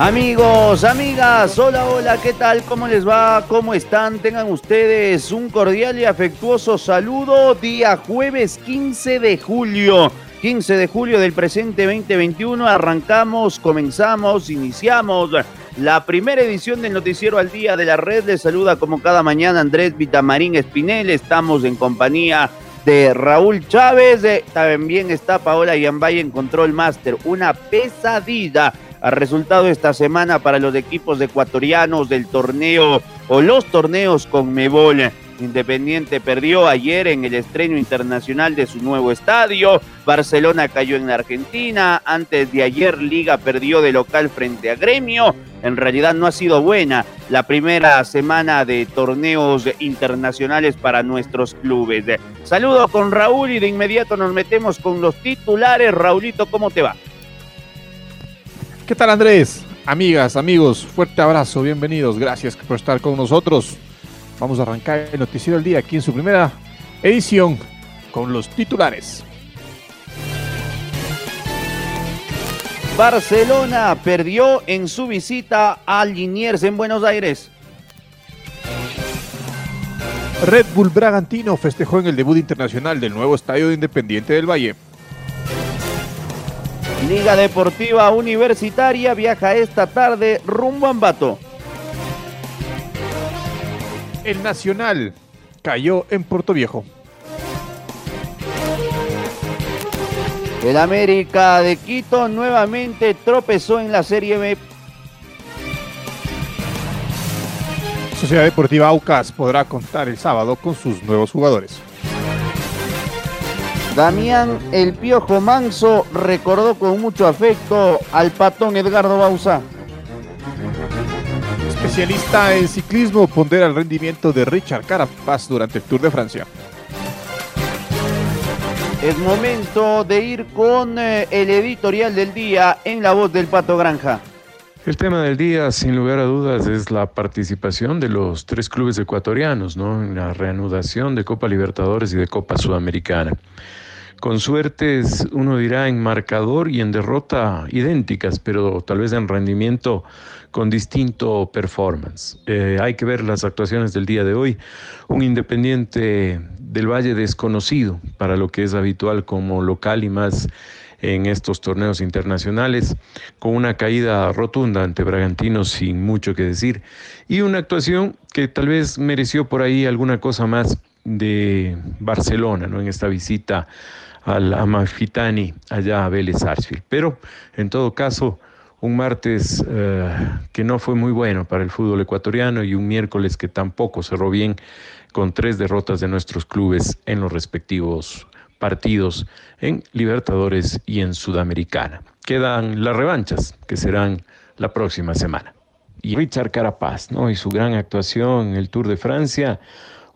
Amigos, amigas, hola, hola, ¿qué tal? ¿Cómo les va? ¿Cómo están? Tengan ustedes un cordial y afectuoso saludo día jueves 15 de julio. 15 de julio del presente 2021 arrancamos, comenzamos, iniciamos la primera edición del Noticiero al Día de la Red. Les saluda como cada mañana Andrés Vitamarín Espinel. Estamos en compañía de Raúl Chávez. Eh, también está Paola Yambay en Control Master. Una pesadilla ha resultado esta semana para los equipos ecuatorianos del torneo o los torneos con Mebol. Independiente perdió ayer en el estreno internacional de su nuevo estadio. Barcelona cayó en la Argentina. Antes de ayer Liga perdió de local frente a Gremio. En realidad no ha sido buena la primera semana de torneos internacionales para nuestros clubes. Saludo con Raúl y de inmediato nos metemos con los titulares. Raulito, ¿cómo te va? ¿Qué tal Andrés? Amigas, amigos, fuerte abrazo, bienvenidos, gracias por estar con nosotros. Vamos a arrancar el noticiero del día aquí en su primera edición con los titulares. Barcelona perdió en su visita a Liniers en Buenos Aires. Red Bull Bragantino festejó en el debut internacional del nuevo estadio de Independiente del Valle. Liga Deportiva Universitaria viaja esta tarde rumbo a Ambato. El Nacional cayó en Puerto Viejo. El América de Quito nuevamente tropezó en la Serie B. Sociedad Deportiva Aucas podrá contar el sábado con sus nuevos jugadores. Damián El Piojo Manso recordó con mucho afecto al patón Edgardo Bausa. Especialista en ciclismo pondera el rendimiento de Richard Carapaz durante el Tour de Francia. Es momento de ir con eh, el editorial del día en la voz del Pato Granja. El tema del día, sin lugar a dudas, es la participación de los tres clubes ecuatorianos, ¿no? En la reanudación de Copa Libertadores y de Copa Sudamericana con suertes, uno dirá, en marcador y en derrota idénticas, pero tal vez en rendimiento con distinto performance. Eh, hay que ver las actuaciones del día de hoy. Un independiente del Valle desconocido para lo que es habitual como local y más en estos torneos internacionales, con una caída rotunda ante Bragantino sin mucho que decir, y una actuación que tal vez mereció por ahí alguna cosa más de Barcelona, ¿no? En esta visita al Amalfitani allá a Vélez Sarsfield. Pero en todo caso, un martes eh, que no fue muy bueno para el fútbol ecuatoriano y un miércoles que tampoco cerró bien con tres derrotas de nuestros clubes en los respectivos partidos en Libertadores y en Sudamericana. Quedan las revanchas que serán la próxima semana. Y Richard Carapaz, ¿no? Y su gran actuación en el Tour de Francia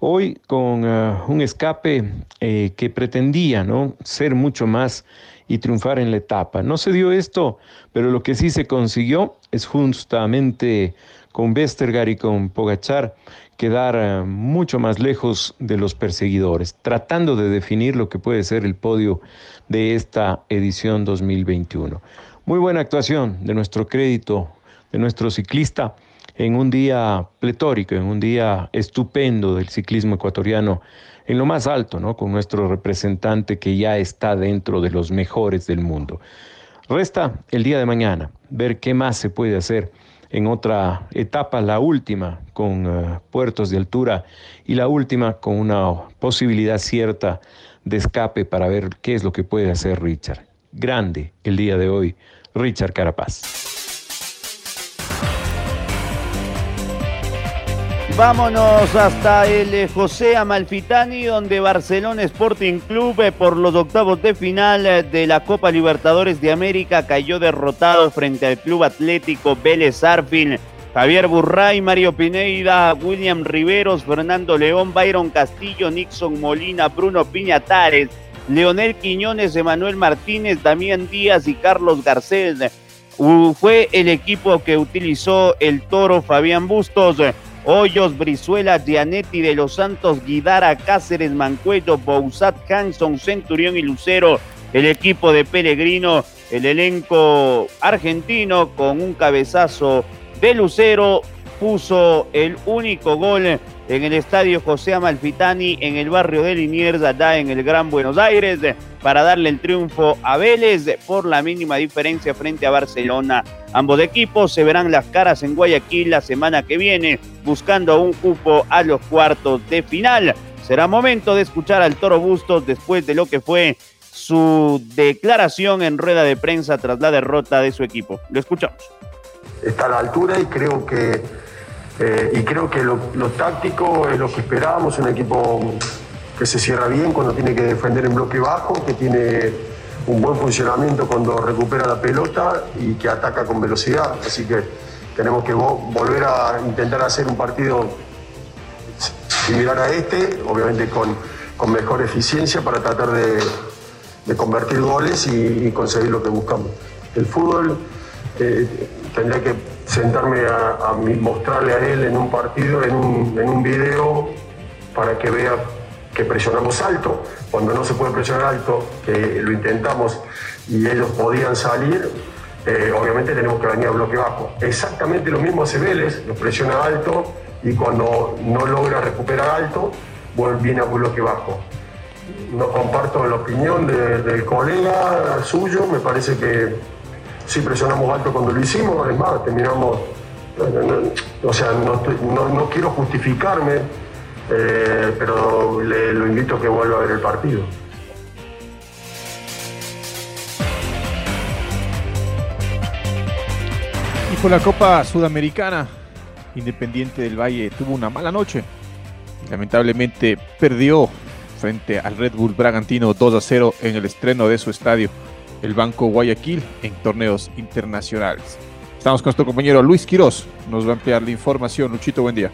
Hoy con eh, un escape eh, que pretendía ¿no? ser mucho más y triunfar en la etapa. No se dio esto, pero lo que sí se consiguió es justamente con Westergaard y con Pogachar quedar eh, mucho más lejos de los perseguidores, tratando de definir lo que puede ser el podio de esta edición 2021. Muy buena actuación de nuestro crédito, de nuestro ciclista en un día pletórico, en un día estupendo del ciclismo ecuatoriano, en lo más alto, ¿no? Con nuestro representante que ya está dentro de los mejores del mundo. Resta el día de mañana ver qué más se puede hacer en otra etapa, la última con eh, puertos de altura y la última con una posibilidad cierta de escape para ver qué es lo que puede hacer Richard. grande el día de hoy, Richard Carapaz. Vámonos hasta el eh, José Amalfitani, donde Barcelona Sporting Club eh, por los octavos de final eh, de la Copa Libertadores de América cayó derrotado frente al Club Atlético Vélez Arfin. Javier Burray, Mario Pineida, William Riveros, Fernando León, Byron Castillo, Nixon Molina, Bruno Piñatares, Leonel Quiñones, Emanuel Martínez, Damián Díaz y Carlos Garcés. Fue el equipo que utilizó el toro Fabián Bustos Hoyos, Brizuela, Gianetti de los Santos, Guidara, Cáceres, Mancuello, Bouzat, Hanson, Centurión y Lucero. El equipo de Pellegrino, el elenco argentino con un cabezazo de Lucero puso el único gol en el estadio José Amalfitani en el barrio de Liniers, allá en el Gran Buenos Aires, para darle el triunfo a Vélez por la mínima diferencia frente a Barcelona. Ambos equipos se verán las caras en Guayaquil la semana que viene, buscando un cupo a los cuartos de final. Será momento de escuchar al Toro Bustos después de lo que fue su declaración en rueda de prensa tras la derrota de su equipo. Lo escuchamos. Está a la altura y creo que eh, y creo que lo, táctico es lo que esperábamos, un equipo que se cierra bien cuando tiene que defender en bloque bajo, que tiene un buen funcionamiento cuando recupera la pelota y que ataca con velocidad. Así que tenemos que volver a intentar hacer un partido similar a este, obviamente con, con mejor eficiencia para tratar de, convertir goles y, conseguir lo que buscamos. El fútbol eh, tendría que sentarme a, mostrarle a él en un partido, en un, en un video, para que vea que presionamos alto. Cuando no se puede presionar alto, que lo intentamos y ellos podían salir, eh, obviamente tenemos que venir a bloque bajo. Exactamente lo mismo hace Vélez, lo presiona alto y cuando no logra recuperar alto, viene a bloque bajo. No comparto la opinión del colega suyo, me parece que sí presionamos alto cuando lo hicimos, es más, terminamos, o sea, no, quiero justificarme, eh, pero le, lo invito a que vuelva a ver el partido. Y por la Copa Sudamericana, Independiente del Valle tuvo una mala noche. Lamentablemente perdió frente al Red Bull Bragantino 2 a 0 en el estreno de su estadio el Banco Guayaquil en torneos internacionales. Estamos con nuestro compañero Luis Quiroz, nos va a ampliar la información. Luchito, buen día.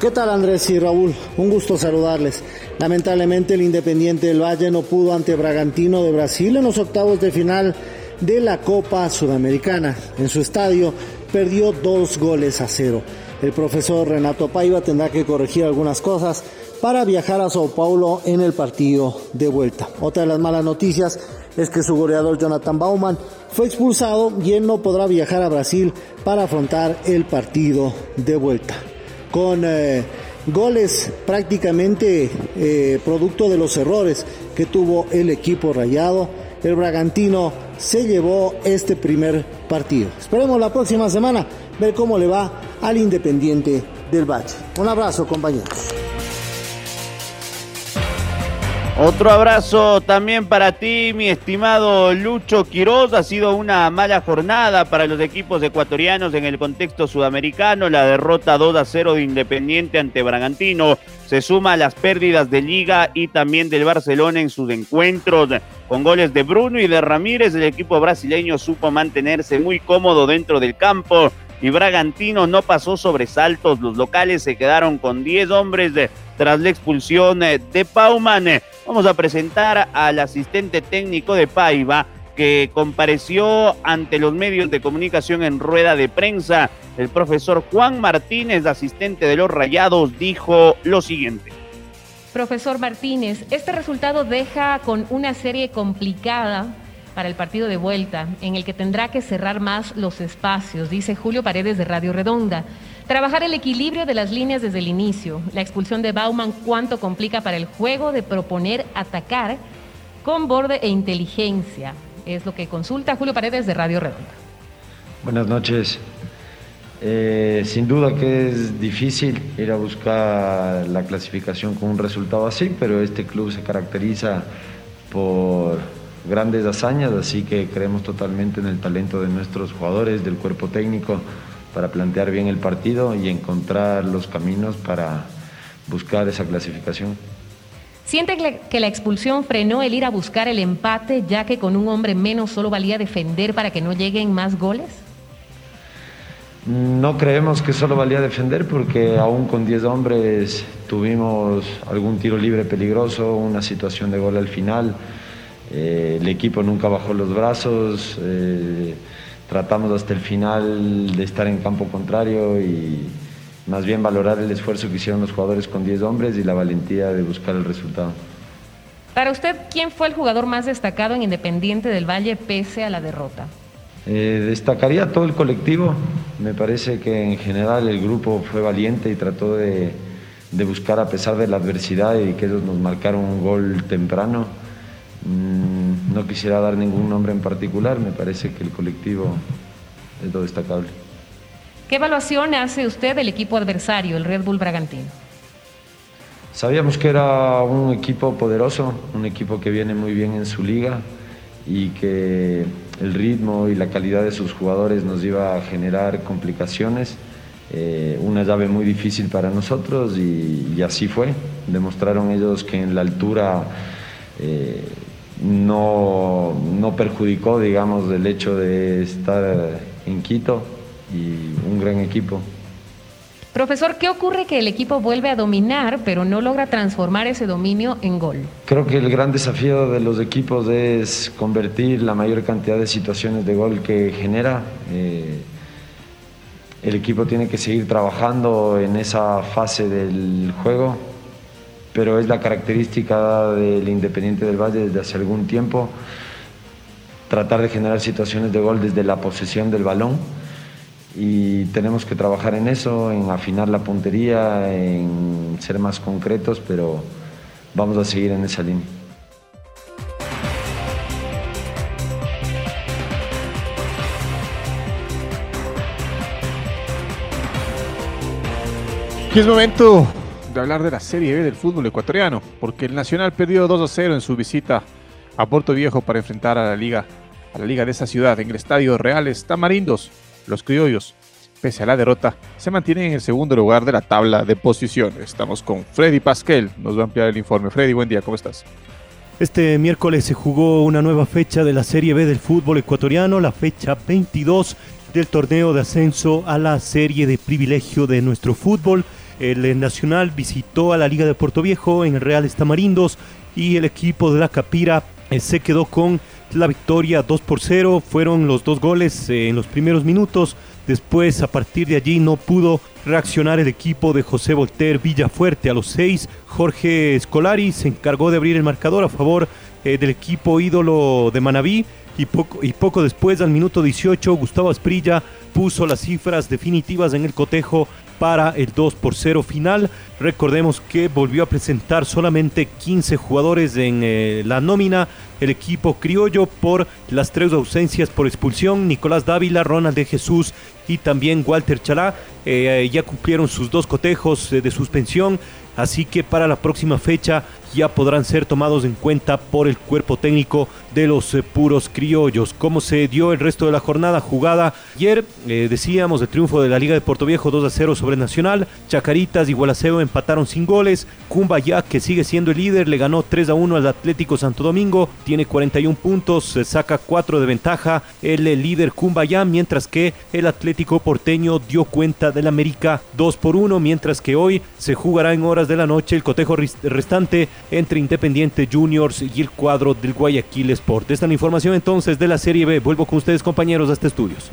¿Qué tal Andrés y Raúl? Un gusto saludarles. Lamentablemente el Independiente del Valle no pudo ante Bragantino de Brasil en los octavos de final de la Copa Sudamericana. En su estadio perdió dos goles a cero. El profesor Renato Paiva tendrá que corregir algunas cosas para viajar a Sao Paulo en el partido de vuelta. Otra de las malas noticias es que su goleador Jonathan Bauman fue expulsado y él no podrá viajar a Brasil para afrontar el partido de vuelta. Con eh, goles prácticamente eh, producto de los errores que tuvo el equipo rayado, el Bragantino se llevó este primer partido. Esperemos la próxima semana ver cómo le va al Independiente del Valle. Un abrazo compañeros. Otro abrazo también para ti, mi estimado Lucho Quiroz. Ha sido una mala jornada para los equipos ecuatorianos en el contexto sudamericano. La derrota 2 a 0 de Independiente ante Bragantino se suma a las pérdidas de Liga y también del Barcelona en sus encuentros. Con goles de Bruno y de Ramírez, el equipo brasileño supo mantenerse muy cómodo dentro del campo y Bragantino no pasó sobresaltos. Los locales se quedaron con 10 hombres tras la expulsión de Pauman. Vamos a presentar al asistente técnico de Paiva que compareció ante los medios de comunicación en rueda de prensa. El profesor Juan Martínez, asistente de los Rayados, dijo lo siguiente. Profesor Martínez, este resultado deja con una serie complicada para el partido de vuelta, en el que tendrá que cerrar más los espacios, dice Julio Paredes de Radio Redonda. Trabajar el equilibrio de las líneas desde el inicio. La expulsión de Bauman, cuánto complica para el juego de proponer atacar con borde e inteligencia. Es lo que consulta Julio Paredes de Radio Redonda. Buenas noches. Eh, sin duda que es difícil ir a buscar la clasificación con un resultado así, pero este club se caracteriza por grandes hazañas, así que creemos totalmente en el talento de nuestros jugadores, del cuerpo técnico, para plantear bien el partido y encontrar los caminos para buscar esa clasificación. ¿Siente que la expulsión frenó el ir a buscar el empate, ya que con un hombre menos solo valía defender para que no lleguen más goles? No creemos que solo valía defender porque aún con 10 hombres tuvimos algún tiro libre peligroso, una situación de gol al final. Eh, el equipo nunca bajó los brazos, eh, tratamos hasta el final de estar en campo contrario y más bien valorar el esfuerzo que hicieron los jugadores con 10 hombres y la valentía de buscar el resultado. Para usted, ¿quién fue el jugador más destacado en Independiente del Valle pese a la derrota? Eh, destacaría todo el colectivo. Me parece que en general el grupo fue valiente y trató de, de buscar a pesar de la adversidad y que ellos nos marcaron un gol temprano. Mm, no quisiera dar ningún nombre en particular, me parece que el colectivo es lo destacable. ¿Qué evaluación hace usted del equipo adversario, el Red Bull Bragantino? Sabíamos que era un equipo poderoso, un equipo que viene muy bien en su liga y que el ritmo y la calidad de sus jugadores nos iba a generar complicaciones. Eh, una llave muy difícil para nosotros y, así fue. Demostraron ellos que en la altura eh, no, no perjudicó, digamos, el hecho de estar en Quito y un gran equipo. Profesor, ¿qué ocurre que el equipo vuelve a dominar, pero no logra transformar ese dominio en gol? Creo que el gran desafío de los equipos es convertir la mayor cantidad de situaciones de gol que genera. Eh, el equipo tiene que seguir trabajando en esa fase del juego, pero es la característica del Independiente del Valle desde hace algún tiempo, tratar de generar situaciones de gol desde la posesión del balón y tenemos que trabajar en eso, en afinar la puntería, en ser más concretos, pero vamos a seguir en esa línea. Aquí es momento hablar de la Serie B del fútbol ecuatoriano, porque el Nacional perdió 2 a 0 en su visita a Puerto Viejo para enfrentar a la liga, a la liga de esa ciudad en el Estadio Reales Tamarindos. Los criollos, pese a la derrota, se mantienen en el segundo lugar de la tabla de posiciones. Estamos con Freddy Pasquel, nos va a ampliar el informe. Freddy, buen día, ¿cómo estás? Este miércoles se jugó una nueva fecha de la Serie B del fútbol ecuatoriano, la fecha 22 del torneo de ascenso a la Serie de Privilegio de nuestro fútbol. El Nacional visitó a la Liga de Puerto Viejo en el Real Estamarindos y el equipo de la Capira eh, se quedó con la victoria 2 por 0. Fueron los dos goles eh, en los primeros minutos. Después, a partir de allí, no pudo reaccionar el equipo de José Volter Villafuerte. A los 6, Jorge Escolari se encargó de abrir el marcador a favor eh, del equipo ídolo de Manabí. Y poco, y poco después, al minuto 18, Gustavo Asprilla puso las cifras definitivas en el cotejo para el 2 por 0 final. Recordemos que volvió a presentar solamente 15 jugadores en eh, la nómina el equipo criollo por las tres ausencias por expulsión. Nicolás Dávila, Ronald de Jesús y también Walter Chalá eh, ya cumplieron sus dos cotejos eh, de suspensión. Así que para la próxima fecha ya podrán ser tomados en cuenta por el cuerpo técnico de los eh, puros criollos. ¿Cómo se dio el resto de la jornada jugada? Ayer eh, decíamos el triunfo de la Liga de Puerto Viejo 2 a 0 sobre Nacional. Chacaritas y Gualaceo empataron sin goles. Cumbayá, que sigue siendo el líder, le ganó 3 a 1 al Atlético Santo Domingo. Tiene 41 puntos, se saca 4 de ventaja el líder Cumbayá, mientras que el Atlético Porteño dio cuenta del América 2 por 1, mientras que hoy se jugará en horas de la noche el cotejo restante entre Independiente Juniors y el cuadro del Guayaquil Sport. Esta es la información entonces de la Serie B. Vuelvo con ustedes compañeros a este estudios.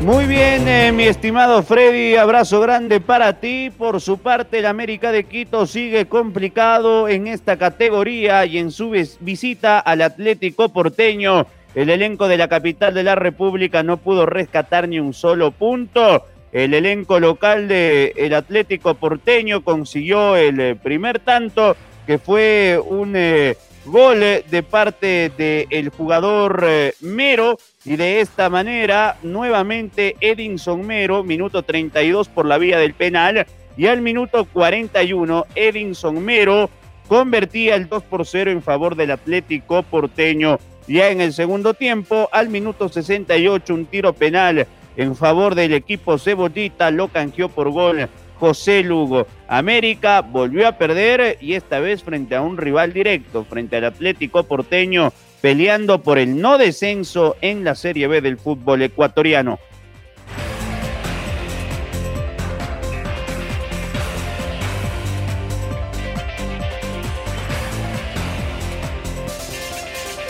Muy bien, eh, mi estimado Freddy, abrazo grande para ti. Por su parte, el América de Quito sigue complicado en esta categoría y en su visita al Atlético Porteño. El elenco de la capital de la República no pudo rescatar ni un solo punto. El elenco local del el Atlético Porteño consiguió el eh, primer tanto, que fue un eh, gol de parte del jugador eh, Mero. Y de esta manera, nuevamente Edinson Mero, minuto 32 por la vía del penal. Y al minuto 41, Edinson Mero convertía el 2 por 0 en favor del Atlético porteño. Ya en el segundo tiempo, al minuto 68, un tiro penal en favor del equipo cebollita lo canjeó por gol José Lugo. América volvió a perder y esta vez frente a un rival directo, frente al Atlético porteño, peleando por el no descenso en la Serie B del fútbol ecuatoriano.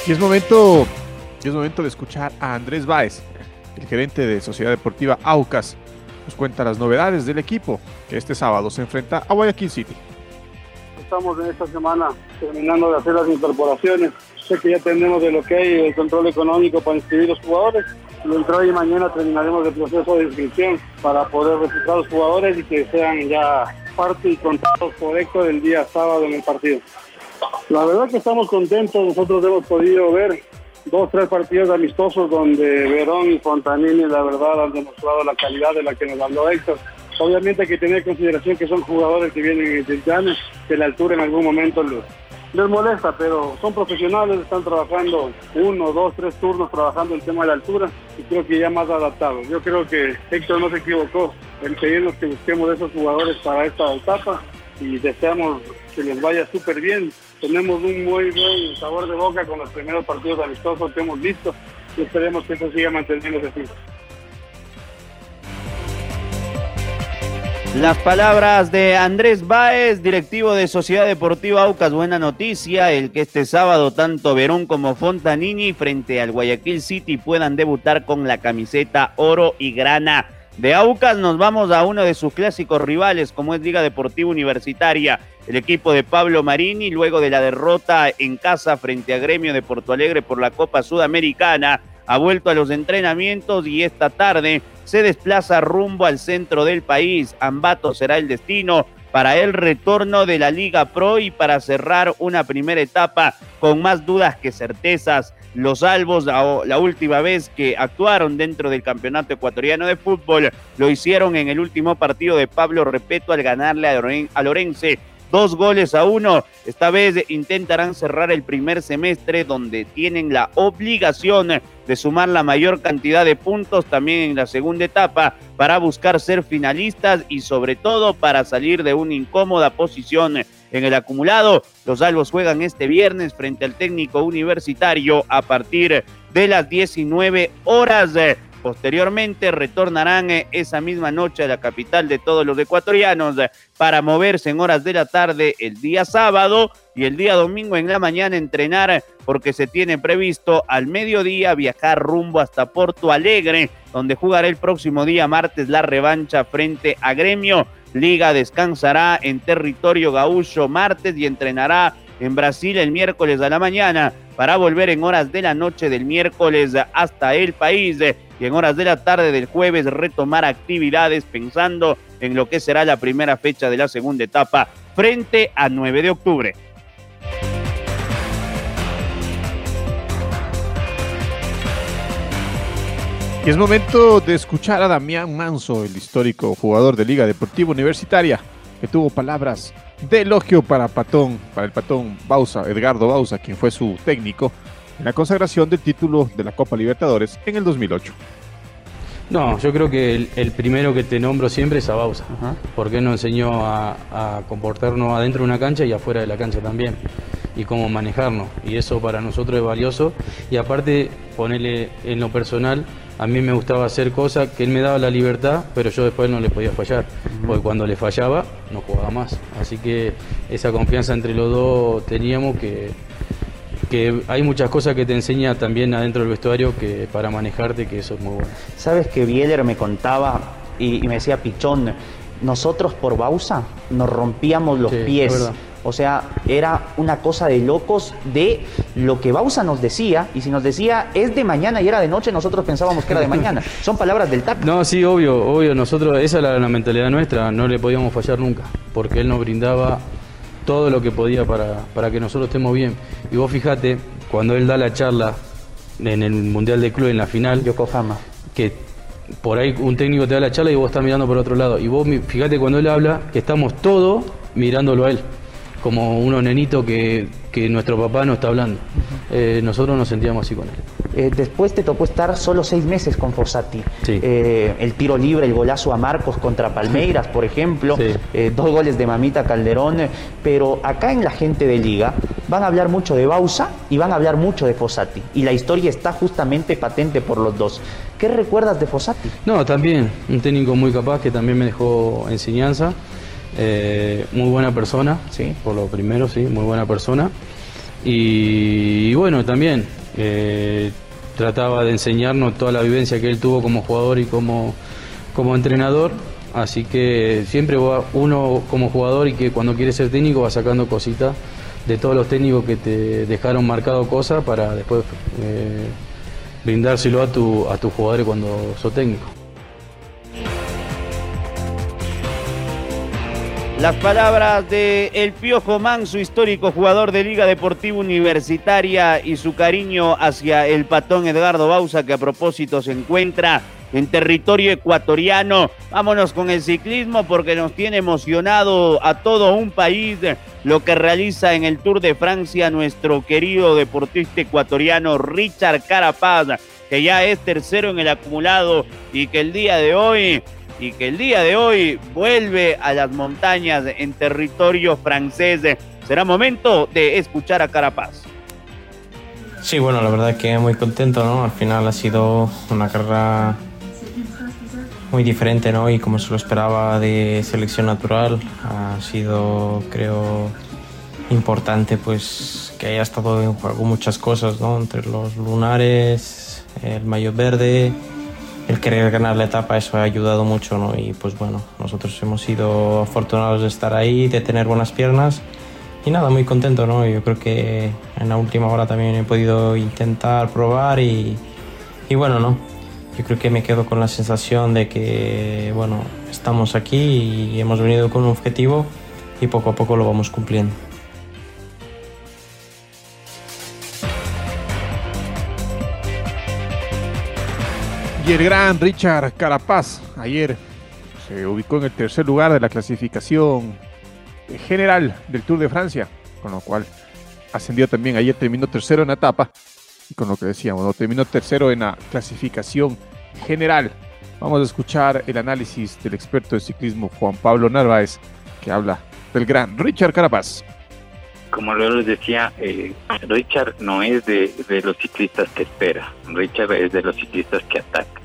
Y es momento, es momento de escuchar a Andrés Báez, el gerente de Sociedad Deportiva Aucas. Nos cuenta las novedades del equipo que este sábado se enfrenta a Guayaquil City. Estamos en esta semana terminando de hacer las incorporaciones. Sé que ya tenemos de lo que hay el control económico para inscribir los jugadores. Y entre hoy y mañana terminaremos el proceso de inscripción para poder registrar los jugadores y que sean ya parte y contados correctos del día sábado en el partido. La verdad que estamos contentos, nosotros hemos podido ver dos, tres partidos amistosos donde Verón y Fontanini la verdad han demostrado la calidad de la que nos habló Héctor. Obviamente hay que tener en consideración que son jugadores que vienen de llano, que la altura en algún momento les molesta, pero son profesionales, están trabajando uno, dos, tres turnos trabajando el tema de la altura y creo que ya más adaptados. Yo creo que Héctor no se equivocó en pedirnos que busquemos esos jugadores para esta etapa y deseamos que les vaya súper bien. Tenemos un muy buen sabor de boca con los primeros partidos amistosos que hemos visto y esperemos que eso siga manteniéndose así. Las palabras de Andrés Báez, directivo de Sociedad Deportiva Aucas, buena noticia, el que este sábado tanto Verón como Fontanini frente al Guayaquil City puedan debutar con la camiseta oro y grana. De Aucas nos vamos a uno de sus clásicos rivales, como es Liga Deportiva Universitaria. El equipo de Pablo Marini, luego de la derrota en casa frente a Gremio de Porto Alegre por la Copa Sudamericana, ha vuelto a los entrenamientos y esta tarde se desplaza rumbo al centro del país. Ambato será el destino para el retorno de la Liga Pro y para cerrar una primera etapa con más dudas que certezas. Los Albos, la, última vez que actuaron dentro del Campeonato Ecuatoriano de Fútbol, lo hicieron en el último partido de Pablo Repeto al ganarle a, Loren, a Lorense dos goles a uno. Esta vez intentarán cerrar el primer semestre donde tienen la obligación de sumar la mayor cantidad de puntos también en la segunda etapa para buscar ser finalistas y sobre todo para salir de una incómoda posición en el acumulado. Los albos juegan este viernes frente al técnico universitario a partir de las 19 horas. Posteriormente retornarán eh, esa misma noche a la capital de todos los ecuatorianos eh, para moverse en horas de la tarde el día sábado y el día domingo en la mañana entrenar porque se tiene previsto al mediodía viajar rumbo hasta Porto Alegre, donde jugará el próximo día martes la revancha frente a Gremio. Liga descansará en territorio gaúcho martes y entrenará en Brasil el miércoles a la mañana para volver en horas de la noche del miércoles hasta el país y en horas de la tarde del jueves retomar actividades pensando en lo que será la primera fecha de la segunda etapa frente a 9 de octubre. Y es momento de escuchar a Damián Manso, el histórico jugador de Liga Deportiva Universitaria, que tuvo palabras de elogio para Patón, para el Patón Bausa, Edgardo Bausa, quien fue su técnico en la consagración del título de la Copa Libertadores en el 2008. No, yo creo que el, primero que te nombro siempre es a Bausa, porque nos enseñó a, a, comportarnos adentro de una cancha y afuera de la cancha también, y cómo manejarnos, y eso para nosotros es valioso, y aparte ponerle en lo personal, a mí me gustaba hacer cosas que él me daba la libertad, pero yo después no le podía fallar, porque cuando le fallaba no jugaba más, así que esa confianza entre los dos teníamos que que hay muchas cosas que te enseña también adentro del vestuario que para manejarte, que eso es muy bueno. Sabes que Bieler me contaba y, me decía, Pichón, nosotros por Bausa nos rompíamos los pies. O sea, era una cosa de locos de lo que Bausa nos decía, y si nos decía es de mañana y era de noche, nosotros pensábamos que era de mañana. Son palabras del TAC. No, sí, obvio, obvio, nosotros, esa era la mentalidad nuestra, no le podíamos fallar nunca, porque él nos brindaba todo lo que podía para, para que nosotros estemos bien. Y vos fijate, cuando él da la charla en el Mundial de Club en la final, Yokohama, que por ahí un técnico te da la charla y vos estás mirando por otro lado. Y vos fíjate cuando él habla que estamos todos mirándolo a él. como unos nenitos que, que nuestro papá no está hablando. Eh, nosotros nos sentíamos así con él. Eh, después te tocó estar solo seis meses con Fossati. Sí. Eh, el tiro libre, el golazo a Marcos contra Palmeiras, por ejemplo. Eh, dos goles de Mamita Calderón. Pero acá en la gente de Liga van a hablar mucho de Bausa y van a hablar mucho de Fossati. Y la historia está justamente patente por los dos. ¿Qué recuerdas de Fossati? No, también, un técnico muy capaz que también me dejó enseñanza. Eh, muy buena persona, sí. por lo primero, sí, muy buena persona. Y, bueno, también eh, trataba de enseñarnos toda la vivencia que él tuvo como jugador y como, como entrenador. Así que siempre va uno como jugador y que cuando quiere ser técnico va sacando cositas de todos los técnicos que te dejaron marcado cosas para después eh, brindárselo a, tu, a tus jugadores cuando sos técnico. Las palabras de El Piojo Manso, histórico jugador de Liga Deportiva Universitaria, y su cariño hacia el patón Edgardo Bausa, que a propósito se encuentra en territorio ecuatoriano. Vámonos con el ciclismo porque nos tiene emocionado a todo un país lo que realiza en el Tour de Francia nuestro querido deportista ecuatoriano Richard Carapaz, que ya es tercero en el acumulado y que el día de hoy y que el día de hoy vuelve a las montañas en territorio francés. Será momento de escuchar a Carapaz. Sí, bueno, la verdad que muy contento, ¿no? Al final ha sido una carrera muy diferente, ¿no? Y como se lo esperaba de selección natural, ha sido, creo, importante pues que haya estado en juego muchas cosas, ¿no? Entre los lunares, el mayo verde, el querer ganar la etapa, eso ha ayudado mucho, ¿no? Y pues bueno, nosotros hemos sido afortunados de estar ahí, de tener buenas piernas. Y nada, muy contento, ¿no? Yo creo que en la última hora también he podido intentar probar y, y bueno, ¿no? Yo creo que me quedo con la sensación de que, bueno, estamos aquí y hemos venido con un objetivo y poco a poco lo vamos cumpliendo. El gran Richard Carapaz ayer se ubicó en el tercer lugar de la clasificación general del Tour de Francia, con lo cual ascendió también. Ayer terminó tercero en la etapa y con lo que decíamos, terminó tercero en la clasificación general. Vamos a escuchar el análisis del experto de ciclismo Juan Pablo Narváez, que habla del gran Richard Carapaz. Como yo les decía, eh, Richard no es de, los ciclistas que espera, Richard es de los ciclistas que ataca.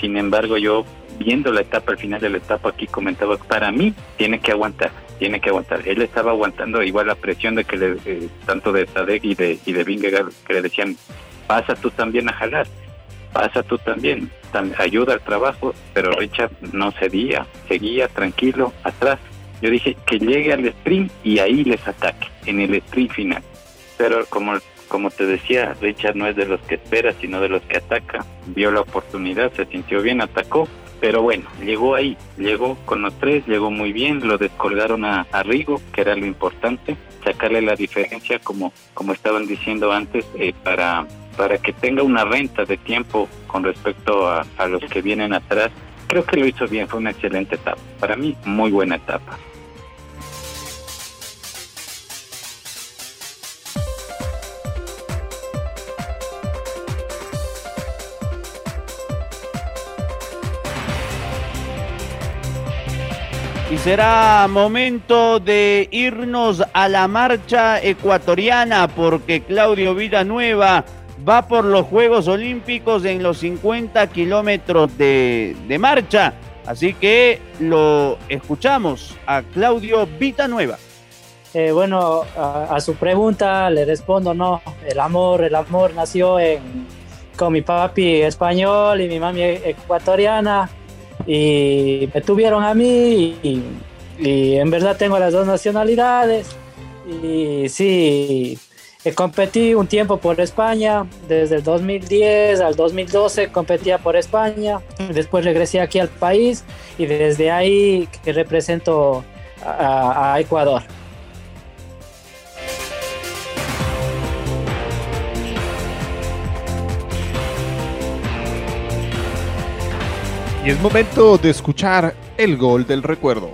Sin embargo, yo viendo la etapa, al final de la etapa aquí comentaba, para mí tiene que aguantar, tiene que aguantar. Él estaba aguantando igual la presión de que le, eh, tanto de Sadek y de, y de Vingegaard que le decían, pasa tú también a jalar, pasa tú también, tam- ayuda al trabajo, pero Richard no cedía, seguía tranquilo atrás. Yo dije que llegue al sprint y ahí les ataque, en el sprint final. Pero como, como te decía, Richard no es de los que espera, sino de los que ataca. Vio la oportunidad, se sintió bien, atacó. Pero bueno, llegó ahí, llegó con los tres, llegó muy bien, lo descolgaron a, Rigo, que era lo importante, sacarle la diferencia, como, como estaban diciendo antes, eh, para, para que tenga una renta de tiempo con respecto a, a los que vienen atrás. Creo que lo hizo bien, fue una excelente etapa. Para mí, muy buena etapa. Y será momento de irnos a la marcha ecuatoriana porque Claudio Villanueva va por los Juegos Olímpicos en los 50 kilómetros de, de marcha. Así que lo escuchamos a Claudio Villanueva. Eh, bueno, a, a su pregunta le respondo no. El amor, el amor nació en, con mi papi español y mi mami ecuatoriana y me tuvieron a mí y, en verdad tengo las dos nacionalidades y sí, eh, competí un tiempo por España, desde el 2010 al 2012 competía por España, después regresé aquí al país y desde ahí que represento a Ecuador. Y es momento de escuchar el gol del recuerdo.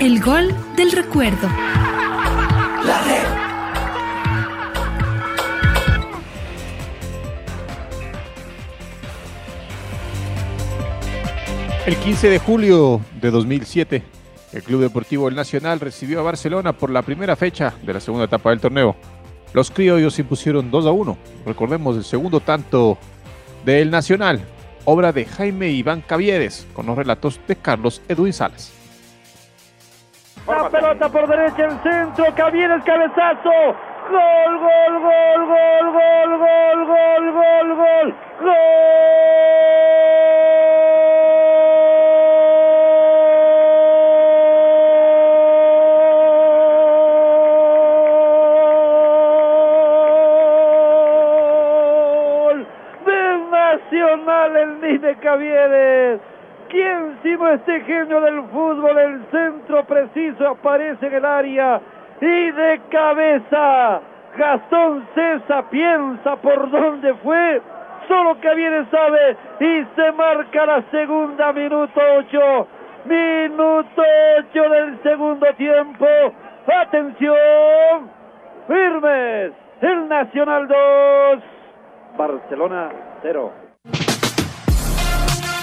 El El gol del recuerdo. La red. El 15 de julio de 2007, el Club Deportivo El Nacional recibió a Barcelona por la primera fecha de la segunda etapa del torneo. Los criollos impusieron 2 a 1. Recordemos el segundo tanto del Nacional, obra de Jaime Iván Cavieres, con los relatos de Carlos Edwin Salas. La pelota por derecha, el centro, Cavieres, cabezazo. Gol, gol, gol, gol, gol, gol, gol, gol, gol, gol. Nine Cavieres. ¿Quién sino este genio del fútbol? El centro preciso aparece en el área y de cabeza. Gastón César piensa por dónde fue. Solo Cavieres sabe y se marca la segunda, minuto 8. Minuto 8 del segundo tiempo. Atención. Firmes. El Nacional 2. Barcelona 0.